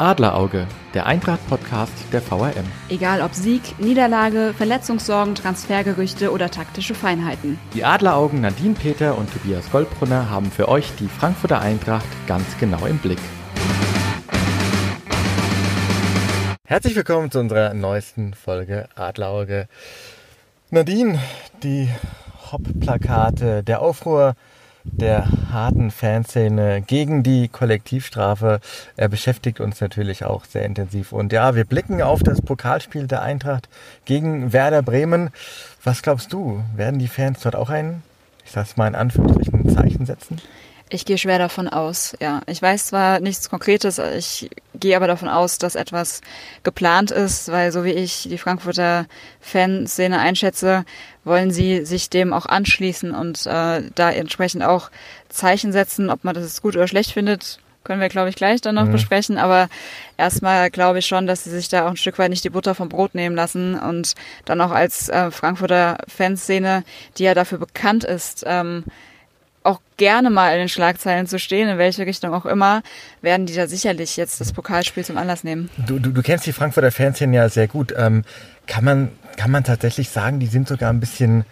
Adlerauge, der Eintracht-Podcast der VRM. Egal ob Sieg, Niederlage, Verletzungssorgen, Transfergerüchte oder taktische Feinheiten. Die Adleraugen Nadine Peter und Tobias Goldbrunner haben für euch die Frankfurter Eintracht ganz genau im Blick. Herzlich willkommen zu unserer neuesten Folge Adlerauge. Nadine, die Hop-Plakate, der Aufruhr der harten Fanszene gegen die Kollektivstrafe. Er beschäftigt uns natürlich auch sehr intensiv. Und ja, wir blicken auf das Pokalspiel der Eintracht gegen Werder Bremen. Was glaubst du? Werden die Fans dort auch ein, ich sag's mal in Anführungsstrichen, Zeichen setzen? Ich gehe schwer davon aus, ja. Ich weiß zwar nichts Konkretes, ich gehe aber davon aus, dass etwas geplant ist, weil so wie ich die Frankfurter Fanszene einschätze, wollen sie sich dem auch anschließen und äh, da entsprechend auch Zeichen setzen. Ob man das gut oder schlecht findet, können wir, glaube ich, gleich dann noch mhm. besprechen. Aber erstmal glaube ich schon, dass sie sich da auch ein Stück weit nicht die Butter vom Brot nehmen lassen und dann auch als äh, Frankfurter Fanszene, die ja dafür bekannt ist, ähm, auch gerne mal in den Schlagzeilen zu stehen, in welche Richtung auch immer, werden die da sicherlich jetzt das Pokalspiel zum Anlass nehmen. Du, du, du kennst die Frankfurter Fanszene ja sehr gut. Ähm, kann, man, kann man tatsächlich sagen, die sind sogar ein bisschen,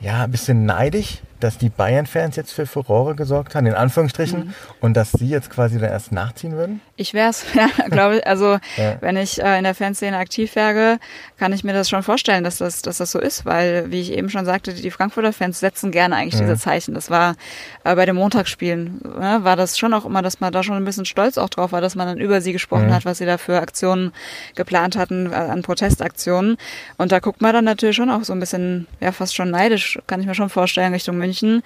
ja, ein bisschen neidisch dass die Bayern-Fans jetzt für Furore gesorgt haben, in Anführungsstrichen, mhm. und dass sie jetzt quasi dann erst nachziehen würden? Ich wäre es, ja, glaube ich. Also ja. wenn ich äh, in der Fanszene aktiv wäre, kann ich mir das schon vorstellen, dass das, dass das so ist, weil, wie ich eben schon sagte, die Frankfurter Fans setzen gerne eigentlich mhm. diese Zeichen. Das war äh, bei den Montagsspielen, ne, war das schon auch immer, dass man da schon ein bisschen stolz auch drauf war, dass man dann über sie gesprochen mhm. hat, was sie da für Aktionen geplant hatten, äh, an Protestaktionen. Und da guckt man dann natürlich schon auch so ein bisschen, ja, fast schon neidisch, kann ich mir schon vorstellen, Richtung München München,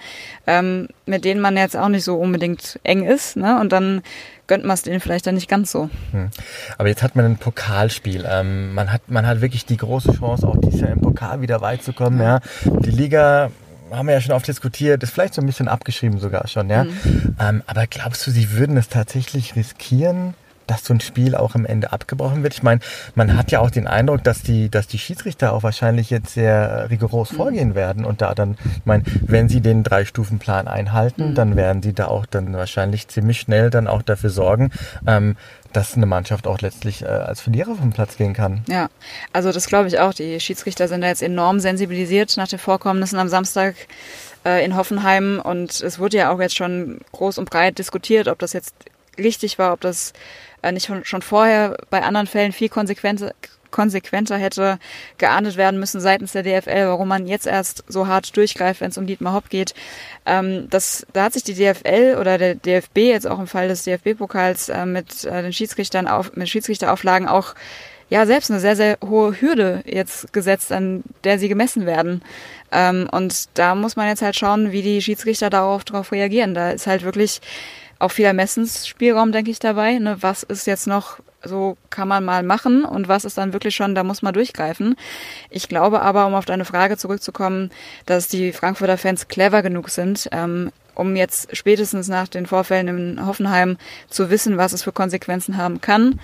ähm, mit denen man jetzt auch nicht so unbedingt eng ist. Ne? Und dann gönnt man es denen vielleicht dann nicht ganz so. Hm. Aber jetzt hat man ein Pokalspiel. Ähm, man, hat, man hat wirklich die große Chance, auch dieses Jahr im Pokal wieder weit zu kommen. Ja. Die Liga haben wir ja schon oft diskutiert, ist vielleicht so ein bisschen abgeschrieben sogar schon, ja. Mhm. Ähm, aber glaubst du, sie würden es tatsächlich riskieren, dass so ein Spiel auch am Ende abgebrochen wird. Ich meine, man hat ja auch den Eindruck, dass die, dass die Schiedsrichter auch wahrscheinlich jetzt sehr rigoros mhm. vorgehen werden und da dann, ich meine, wenn sie den Drei-Stufen-Plan einhalten, mhm. dann werden sie da auch dann wahrscheinlich ziemlich schnell dann auch dafür sorgen, ähm, dass eine Mannschaft auch letztlich äh, als Verlierer vom Platz gehen kann. Ja, also das glaube ich auch. Die Schiedsrichter sind da jetzt enorm sensibilisiert nach den Vorkommnissen am Samstag äh, in Hoffenheim und es wurde ja auch jetzt schon groß und breit diskutiert, ob das jetzt richtig war, ob das nicht schon vorher bei anderen Fällen viel konsequenter, konsequenter hätte geahndet werden müssen seitens der DFL, warum man jetzt erst so hart durchgreift, wenn es um Dietmar Hopp geht. Ähm, das, da hat sich die DFL oder der DFB jetzt auch im Fall des DFB-Pokals äh, mit äh, den Schiedsrichtern auf, mit Schiedsrichterauflagen auch ja selbst eine sehr, sehr hohe Hürde jetzt gesetzt, an der sie gemessen werden. Ähm, und da muss man jetzt halt schauen, wie die Schiedsrichter darauf, darauf reagieren. Da ist halt wirklich auch viel Ermessensspielraum, denke ich, dabei. Ne? Was ist jetzt noch so kann man mal machen und was ist dann wirklich schon, da muss man durchgreifen. Ich glaube aber, um auf deine Frage zurückzukommen, dass die Frankfurter Fans clever genug sind, ähm, um jetzt spätestens nach den Vorfällen in Hoffenheim zu wissen, was es für Konsequenzen haben kann.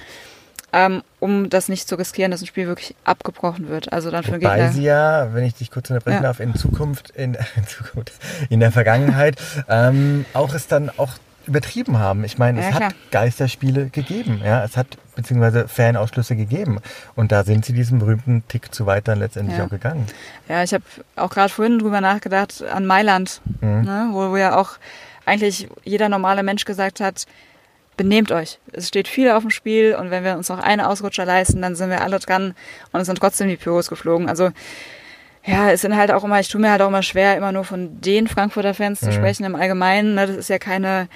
Ähm, um das nicht zu riskieren, dass ein Spiel wirklich abgebrochen wird. Also dann für Wobei Gegner. sie ja, wenn ich dich kurz unterbrechen ja. darf, in Zukunft, in, in Zukunft, in der Vergangenheit, ähm, auch es dann auch übertrieben haben. Ich meine, ja, es hat Geisterspiele gegeben, ja, es hat beziehungsweise Fanausschlüsse gegeben und da sind sie diesen berühmten Tick zu weit dann letztendlich ja. auch gegangen. Ja, ich habe auch gerade vorhin drüber nachgedacht an Mailand, mhm. ne, wo, wo ja auch eigentlich jeder normale Mensch gesagt hat, benehmt euch. Es steht viel auf dem Spiel und wenn wir uns noch eine Ausrutscher leisten, dann sind wir alle dran und es sind trotzdem die Pyros geflogen. Also ja, es sind halt auch immer, ich tue mir halt auch immer schwer, immer nur von den Frankfurter Fans mhm. zu sprechen im Allgemeinen. Ne? Das ist ja keine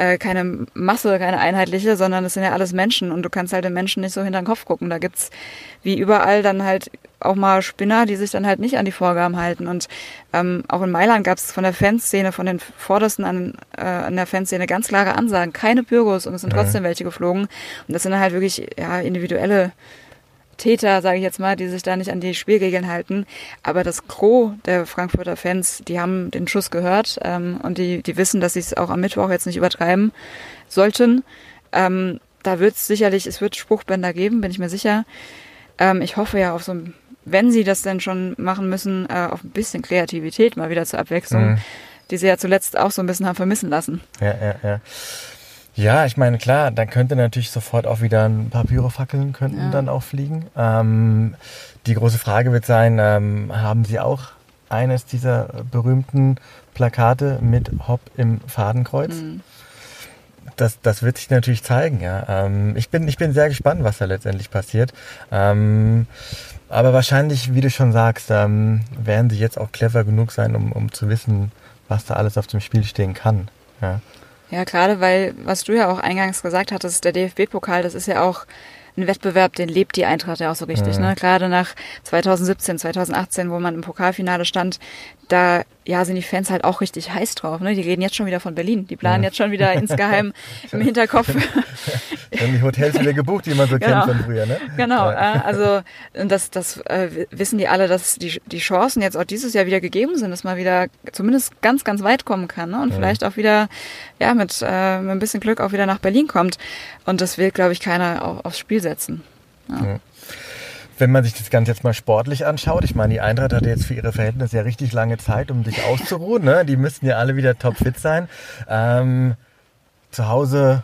äh, keine Masse, keine einheitliche, sondern es sind ja alles Menschen und du kannst halt den Menschen nicht so hinter den Kopf gucken. Da gibt's wie überall dann halt auch mal Spinner, die sich dann halt nicht an die Vorgaben halten. Und ähm, auch in Mailand gab es von der Fanszene, von den Vordersten an, äh, an der Fanszene ganz klare Ansagen, keine Pyrgos und es sind trotzdem welche geflogen. Und das sind halt wirklich ja individuelle Täter, sage ich jetzt mal, die sich da nicht an die Spielregeln halten. Aber das Gros der Frankfurter Fans, die haben den Schuss gehört ähm, und die, die wissen, dass sie es auch am Mittwoch jetzt nicht übertreiben sollten. Ähm, da wird es sicherlich, es wird Spruchbänder geben, bin ich mir sicher. Ähm, ich hoffe ja auf so ein, wenn sie das denn schon machen müssen, äh, auf ein bisschen Kreativität mal wieder zur Abwechslung, mhm. die sie ja zuletzt auch so ein bisschen haben vermissen lassen. Ja, ja, ja. Ja, ich meine, klar, dann könnte natürlich sofort auch wieder ein paar Pyrofackeln könnten ja. dann auch fliegen. Ähm, die große Frage wird sein, ähm, haben Sie auch eines dieser berühmten Plakate mit Hopp im Fadenkreuz? Mhm. Das, das wird sich natürlich zeigen, ja. Ähm, ich, bin, ich bin sehr gespannt, was da letztendlich passiert. Ähm, aber wahrscheinlich, wie du schon sagst, ähm, werden sie jetzt auch clever genug sein, um, um zu wissen, was da alles auf dem Spiel stehen kann. Ja. Ja, gerade weil, was du ja auch eingangs gesagt hattest, der DFB-Pokal, das ist ja auch ein Wettbewerb, den lebt die Eintracht ja auch so richtig. Mhm. Ne? Gerade nach 2017, 2018, wo man im Pokalfinale stand, da ja, sind die Fans halt auch richtig heiß drauf. Ne? Die reden jetzt schon wieder von Berlin. Die planen ja. jetzt schon wieder insgeheim im Hinterkopf. Dann die Hotels wieder gebucht, die man so genau. kennt von früher. Ne? Genau, ja. also das, das äh, wissen die alle, dass die, die Chancen jetzt auch dieses Jahr wieder gegeben sind, dass man wieder zumindest ganz, ganz weit kommen kann ne? und ja. vielleicht auch wieder ja, mit, äh, mit ein bisschen Glück auch wieder nach Berlin kommt. Und das will, glaube ich, keiner auf, aufs Spiel setzen. Ja wenn man sich das Ganze jetzt mal sportlich anschaut, ich meine, die Eintracht hatte jetzt für ihre Verhältnisse ja richtig lange Zeit, um sich auszuruhen. Ne? Die müssten ja alle wieder topfit sein. Ähm, zu Hause,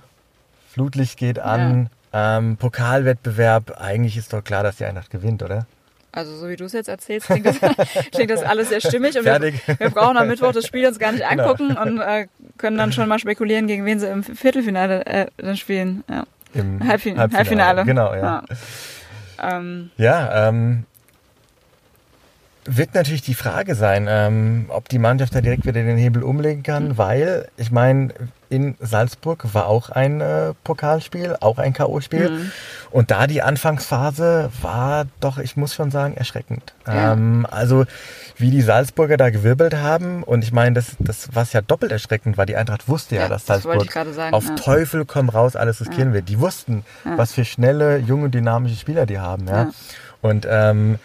Flutlicht geht an, ja. ähm, Pokalwettbewerb. Eigentlich ist doch klar, dass die Eintracht gewinnt, oder? Also so wie du es jetzt erzählst, klingt das, klingt das alles sehr stimmig. Und wir, wir, brauchen am Mittwoch das Spiel uns gar nicht genau. angucken genau. und äh, können dann schon mal spekulieren, gegen wen sie im Viertelfinale äh, dann spielen. Ja. Im Halbfin Halbfinale. Halbfinale. Genau, ja. ja. Ähm, ja, ähm, wird natürlich die Frage sein, ähm, ob die Mannschaft da direkt wieder den Hebel umlegen kann, mhm. weil ich meine, in Salzburg war auch ein äh, Pokalspiel, auch ein K.O.-Spiel. Mhm. Und da die Anfangsphase war doch, ich muss schon sagen, erschreckend. Ja. Ähm, also wie die Salzburger da gewirbelt haben. Und ich meine, das, das was ja doppelt erschreckend war, die Eintracht wusste ja, ja dass Salzburg sagen, auf ja. Teufel komm raus alles riskieren wird. Die wussten, was für schnelle, junge, dynamische Spieler die haben. Ja. Und ähm,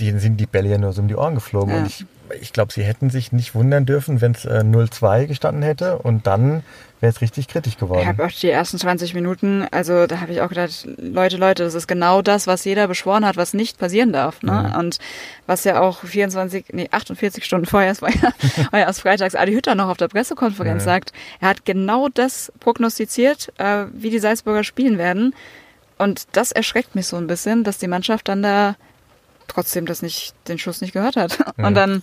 denen sind die Bälle ja nur so um die Ohren geflogen. Und ich ich glaube, sie hätten sich nicht wundern dürfen, wenn es äh, 0-2 gestanden hätte und dann wäre es richtig kritisch geworden. Ich habe auch die ersten 20 Minuten, also da habe ich auch gedacht, Leute, Leute, das ist genau das, was jeder beschworen hat, was nicht passieren darf. Ne? Mhm. Und was ja auch 24, nee, 48 Stunden vorher, es war ja, war ja erst freitags Adi Hütter noch auf der Pressekonferenz mhm. sagt, er hat genau das prognostiziert, äh, wie die Salzburger spielen werden. Und das erschreckt mich so ein bisschen, dass die Mannschaft dann da trotzdem das nicht, den Schuss nicht gehört hat. Mhm. Und dann.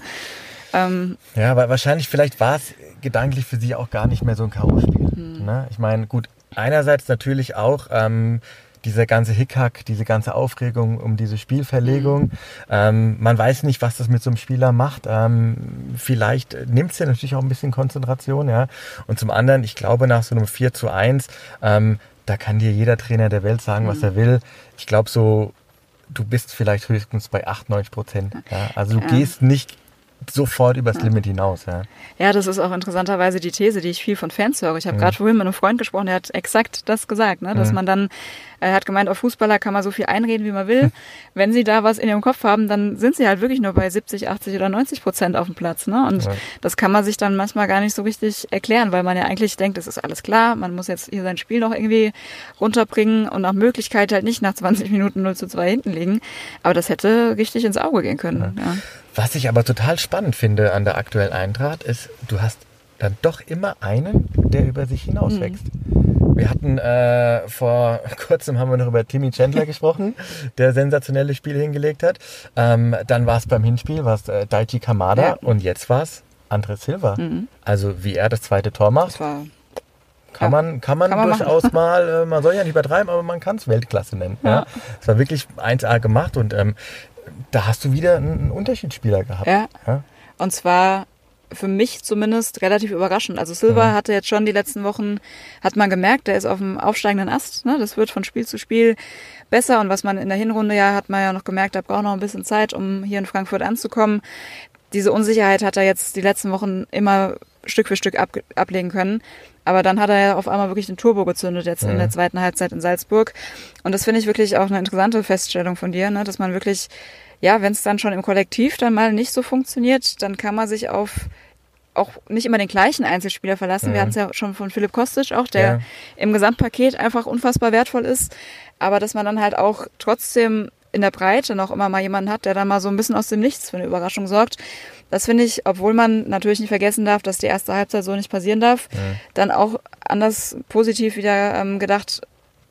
Ähm, ja, weil wahrscheinlich, vielleicht war es gedanklich für sie auch gar nicht mehr so ein K.O.-Spiel. Mhm. Ne? Ich meine, gut, einerseits natürlich auch ähm, dieser ganze Hickhack, diese ganze Aufregung um diese Spielverlegung. Mhm. Ähm, man weiß nicht, was das mit so einem Spieler macht. Ähm, vielleicht nimmt es ja natürlich auch ein bisschen Konzentration, ja. Und zum anderen, ich glaube, nach so einem 4 zu 1, ähm, da kann dir jeder Trainer der Welt sagen, was mhm. er will. Ich glaube, so du bist vielleicht höchstens bei 98 Prozent. Ja? Also du ja. gehst nicht sofort übers. Limit hinaus. Ja. ja, das ist auch interessanterweise die These, die ich viel von Fans höre. Ich habe mhm. gerade vorhin mit einem Freund gesprochen, der hat exakt das gesagt, ne? dass mhm. man dann er hat gemeint, auf Fußballer kann man so viel einreden, wie man will. Wenn sie da was in ihrem Kopf haben, dann sind sie halt wirklich nur bei 70, 80 oder 90 Prozent auf dem Platz. Ne? Und ja. das kann man sich dann manchmal gar nicht so richtig erklären, weil man ja eigentlich denkt, es ist alles klar, man muss jetzt hier sein Spiel noch irgendwie runterbringen und nach Möglichkeit halt nicht nach 20 Minuten 0 zu 2 hinten liegen. Aber das hätte richtig ins Auge gehen können. Ja. Ja. Was ich aber total spannend finde an der aktuellen Eintracht ist, du hast dann doch immer einen, der über sich hinauswächst. Mhm. Wir hatten äh, vor kurzem haben wir noch über Timmy Chandler gesprochen, der sensationelle Spiele hingelegt hat. Ähm, dann war es beim Hinspiel, war es äh, Daichi Kamada ja. und jetzt war es André Silva. Mhm. Also wie er das zweite Tor macht. Kann ja. man, kann man, kann man durchaus machen. mal, äh, man soll ja nicht übertreiben, aber man kann es Weltklasse nennen. Ja. Es war wirklich 1A gemacht und ähm, da hast du wieder einen Unterschiedsspieler gehabt. Ja. ja. Und zwar für mich zumindest relativ überraschend. Also Silva ja. hatte jetzt schon die letzten Wochen, hat man gemerkt, der ist auf dem aufsteigenden Ast. Ne? Das wird von Spiel zu Spiel besser. Und was man in der Hinrunde ja, hat man ja noch gemerkt, da braucht noch ein bisschen Zeit, um hier in Frankfurt anzukommen. Diese Unsicherheit hat er jetzt die letzten Wochen immer Stück für Stück ab, ablegen können. Aber dann hat er ja auf einmal wirklich den Turbo gezündet jetzt ja. in der zweiten Halbzeit in Salzburg. Und das finde ich wirklich auch eine interessante Feststellung von dir, ne? dass man wirklich ja, wenn es dann schon im Kollektiv dann mal nicht so funktioniert, dann kann man sich auf auch nicht immer den gleichen Einzelspieler verlassen. Mhm. Wir hatten es ja schon von Philipp Kostic auch, der ja. im Gesamtpaket einfach unfassbar wertvoll ist. Aber dass man dann halt auch trotzdem in der Breite noch immer mal jemanden hat, der dann mal so ein bisschen aus dem Nichts für eine Überraschung sorgt. Das finde ich, obwohl man natürlich nicht vergessen darf, dass die erste Halbzeit so nicht passieren darf, ja. dann auch anders positiv wieder ähm, gedacht,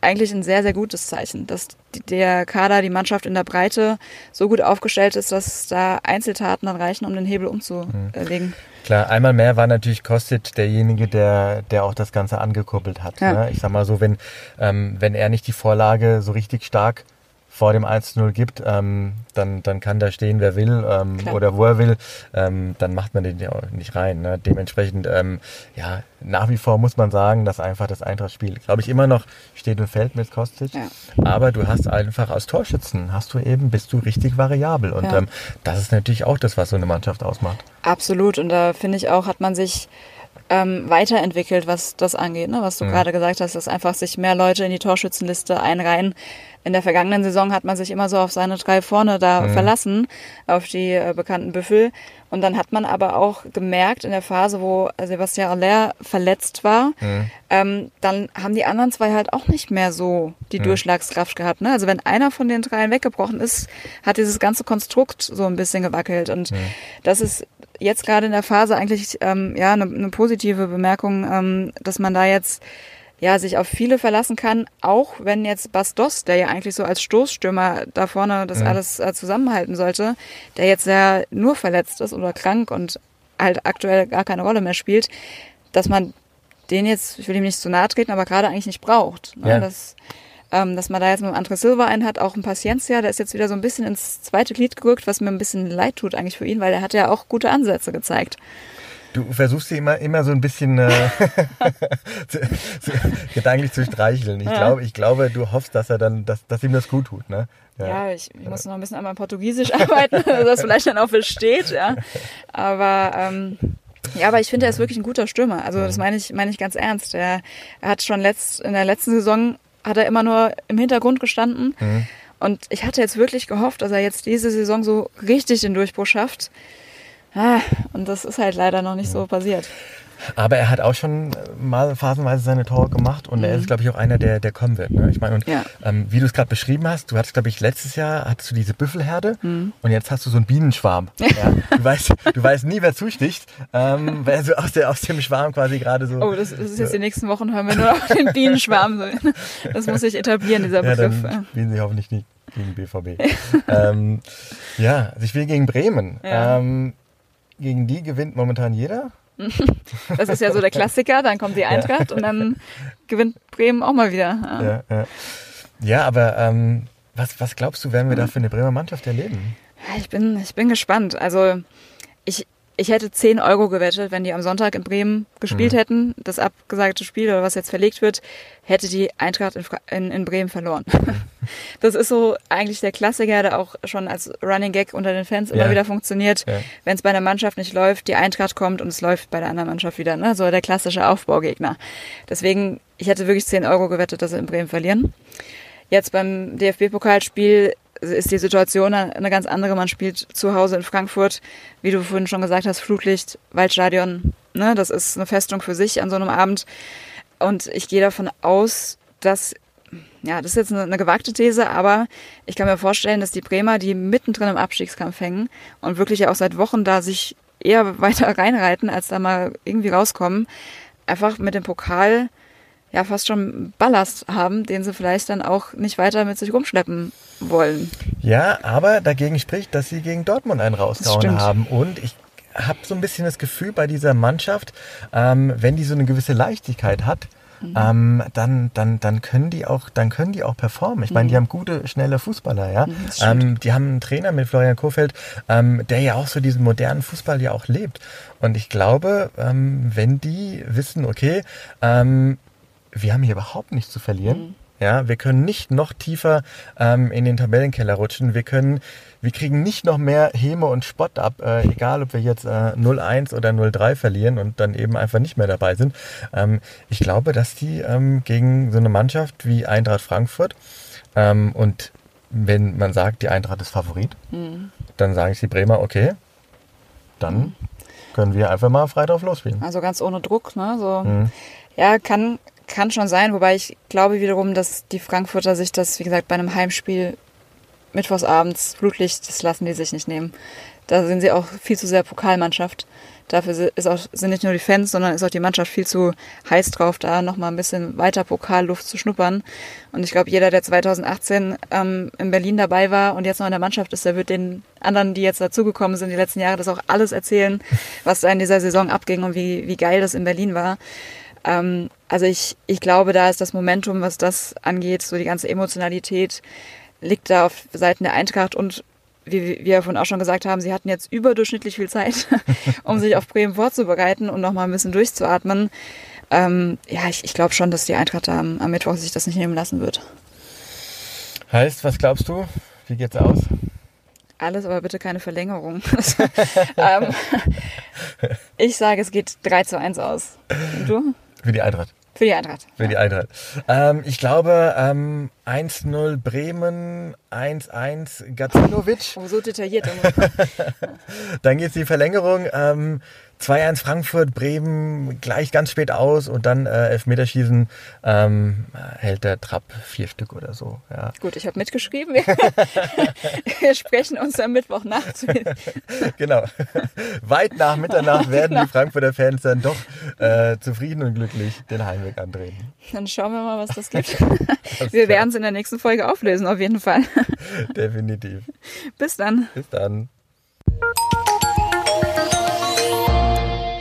eigentlich ein sehr, sehr gutes Zeichen, dass der Kader, die Mannschaft in der Breite so gut aufgestellt ist, dass da Einzeltaten dann reichen, um den Hebel umzulegen. Klar, einmal mehr war natürlich Kostic derjenige, der, der auch das Ganze angekurbelt hat. Ja. Ne? Ich sag mal so, wenn, ähm, wenn er nicht die Vorlage so richtig stark vor dem 1-0 gibt, ähm, dann, dann kann da stehen, wer will ähm, oder wo er will, ähm, dann macht man den ja auch nicht rein. Ne? Dementsprechend, ähm, ja, nach wie vor muss man sagen, dass einfach das Eintracht-Spiel, glaube ich, immer noch steht und fällt mit Kostic. Ja. Aber du hast einfach als Torschützen, hast du eben, bist du richtig variabel. Und ja. ähm, das ist natürlich auch das, was so eine Mannschaft ausmacht. Absolut. Und da finde ich auch, hat man sich ähm, weiterentwickelt, was das angeht, ne? was du mhm. gerade gesagt hast, dass einfach sich mehr Leute in die Torschützenliste einreihen. In der vergangenen Saison hat man sich immer so auf seine drei vorne da mhm. verlassen, auf die äh, bekannten Büffel. Und dann hat man aber auch gemerkt in der Phase, wo Sebastian Aller verletzt war, mhm. ähm, dann haben die anderen zwei halt auch nicht mehr so die mhm. Durchschlagskraft gehabt. Ne? Also wenn einer von den dreien weggebrochen ist, hat dieses ganze Konstrukt so ein bisschen gewackelt. Und mhm. das ist jetzt gerade in der Phase eigentlich ähm, ja eine, eine positive Bemerkung, ähm, dass man da jetzt ja, sich auf viele verlassen kann, auch wenn jetzt Bastos, der ja eigentlich so als Stoßstürmer da vorne das ja. alles äh, zusammenhalten sollte, der jetzt ja nur verletzt ist oder krank und halt aktuell gar keine Rolle mehr spielt, dass man den jetzt, ich will ihm nicht zu nahe treten, aber gerade eigentlich nicht braucht. Ne? Ja. Das, ähm, dass man da jetzt mit André Silva einen hat, auch ein Paciencia, der ist jetzt wieder so ein bisschen ins zweite Glied gerückt, was mir ein bisschen leid tut eigentlich für ihn, weil er hat ja auch gute Ansätze gezeigt. Du versuchst sie immer, immer so ein bisschen äh, zu, zu, gedanklich zu streicheln. Ich, ja. glaube, ich glaube, du hoffst, dass er dann, dass, dass ihm das gut tut. Ne? Ja, ja ich, ich, muss noch ein bisschen an meinem Portugiesisch arbeiten, dass das vielleicht dann auch versteht. Ja. Aber ähm, ja, aber ich finde, er ist wirklich ein guter Stürmer. Also das meine ich, meine ich ganz ernst. Er, er hat schon letzt, in der letzten Saison hat er immer nur im Hintergrund gestanden. Mhm. Und ich hatte jetzt wirklich gehofft, dass er jetzt diese Saison so richtig den Durchbruch schafft. Und das ist halt leider noch nicht so passiert. Aber er hat auch schon mal phasenweise seine Tore gemacht und mhm. er ist, glaube ich, auch einer, der, der kommen wird. Ne? Ich meine, und ja. ähm, wie du es gerade beschrieben hast, du hattest, glaube ich, letztes Jahr hattest du diese Büffelherde mhm. und jetzt hast du so einen Bienenschwarm. Ja? Du, weißt, du weißt nie, wer zusticht, ähm, wer so aus, der, aus dem Schwarm quasi gerade so. Oh, das, das ist jetzt die nächsten Wochen, hören wir nur noch den Bienenschwarm. Das muss sich etablieren, dieser Begriff. Ja, dann spielen sie hoffentlich nicht gegen BVB. ähm, ja, also ich will gegen Bremen. Ähm, gegen die gewinnt momentan jeder. Das ist ja so der Klassiker, dann kommt die Eintracht ja. und dann gewinnt Bremen auch mal wieder. Ja, ja. ja aber ähm, was, was glaubst du, werden wir da für eine Bremer Mannschaft erleben? Ich bin, ich bin gespannt. Also ich, ich hätte 10 Euro gewettet, wenn die am Sonntag in Bremen gespielt mhm. hätten. Das abgesagte Spiel oder was jetzt verlegt wird, hätte die Eintracht in, in, in Bremen verloren. das ist so eigentlich der Klassiker, der auch schon als Running Gag unter den Fans immer ja. wieder funktioniert. Ja. Wenn es bei einer Mannschaft nicht läuft, die Eintracht kommt und es läuft bei der anderen Mannschaft wieder. Ne? So der klassische Aufbaugegner. Deswegen, ich hätte wirklich 10 Euro gewettet, dass sie in Bremen verlieren. Jetzt beim DFB-Pokalspiel ist die Situation eine ganz andere. Man spielt zu Hause in Frankfurt, wie du vorhin schon gesagt hast, Flutlicht, Waldstadion. Ne? Das ist eine Festung für sich an so einem Abend. Und ich gehe davon aus, dass, ja, das ist jetzt eine, eine gewagte These, aber ich kann mir vorstellen, dass die Bremer, die mittendrin im Abstiegskampf hängen und wirklich ja auch seit Wochen da sich eher weiter reinreiten, als da mal irgendwie rauskommen, einfach mit dem Pokal ja fast schon Ballast haben, den sie vielleicht dann auch nicht weiter mit sich rumschleppen wollen. Ja, aber dagegen spricht, dass sie gegen Dortmund einen rausgehauen haben. Und ich habe so ein bisschen das Gefühl bei dieser Mannschaft, ähm, wenn die so eine gewisse Leichtigkeit hat, Mhm. Ähm, dann, dann, dann können die auch, dann können die auch performen. Ich meine, mhm. die haben gute, schnelle Fußballer, ja. Mhm, ähm, die haben einen Trainer mit Florian Kofeld, ähm, der ja auch so diesen modernen Fußball ja auch lebt. Und ich glaube, ähm, wenn die wissen, okay, ähm, wir haben hier überhaupt nichts zu verlieren. Mhm. Ja, wir können nicht noch tiefer ähm, in den Tabellenkeller rutschen. Wir können, wir kriegen nicht noch mehr Häme und Spott ab, äh, egal ob wir jetzt äh, 0-1 oder 0-3 verlieren und dann eben einfach nicht mehr dabei sind. Ähm, ich glaube, dass die ähm, gegen so eine Mannschaft wie Eintracht Frankfurt ähm, und wenn man sagt, die Eintracht ist Favorit, mhm. dann sagen sie Bremer, okay, dann mhm. können wir einfach mal frei drauf losspielen. Also ganz ohne Druck, ne? So, mhm. Ja, kann, kann schon sein, wobei ich glaube wiederum, dass die Frankfurter sich das, wie gesagt, bei einem Heimspiel mittwochsabends Flutlicht, das lassen die sich nicht nehmen. Da sind sie auch viel zu sehr Pokalmannschaft. Dafür ist auch, sind nicht nur die Fans, sondern ist auch die Mannschaft viel zu heiß drauf, da nochmal ein bisschen weiter Pokalluft zu schnuppern. Und ich glaube, jeder, der 2018 ähm, in Berlin dabei war und jetzt noch in der Mannschaft ist, der wird den anderen, die jetzt dazugekommen sind, die letzten Jahre, das auch alles erzählen, was da in dieser Saison abging und wie, wie geil das in Berlin war. Ähm, also ich, ich glaube, da ist das Momentum, was das angeht, so die ganze Emotionalität, liegt da auf Seiten der Eintracht und wie wir vorhin auch schon gesagt haben, sie hatten jetzt überdurchschnittlich viel Zeit, um sich auf Bremen vorzubereiten und nochmal ein bisschen durchzuatmen. Ähm, ja, ich, ich glaube schon, dass die Eintracht am, am Mittwoch sich das nicht nehmen lassen wird. Heißt, was glaubst du? Wie geht's aus? Alles, aber bitte keine Verlängerung. ähm, ich sage, es geht 3 zu 1 aus. Und du? Für die Eintracht. Für die Eintracht. Für die Eintracht. Ähm, ich glaube, ähm, 1-0 Bremen, 1-1 Gacinovic. Oh, so detailliert. Dann geht es die Verlängerung. Ähm, 2-1 Frankfurt, Bremen gleich ganz spät aus und dann äh, Elfmeterschießen ähm, hält der Trapp vier Stück oder so. Ja. Gut, ich habe mitgeschrieben. Wir sprechen uns am Mittwoch nachts. genau. Weit nach Mitternacht werden die Frankfurter Fans dann doch äh, zufrieden und glücklich den Heimweg andrehen. Dann schauen wir mal, was das gibt. Wir werden es in der nächsten Folge auflösen, auf jeden Fall. Definitiv. Bis dann. Bis dann.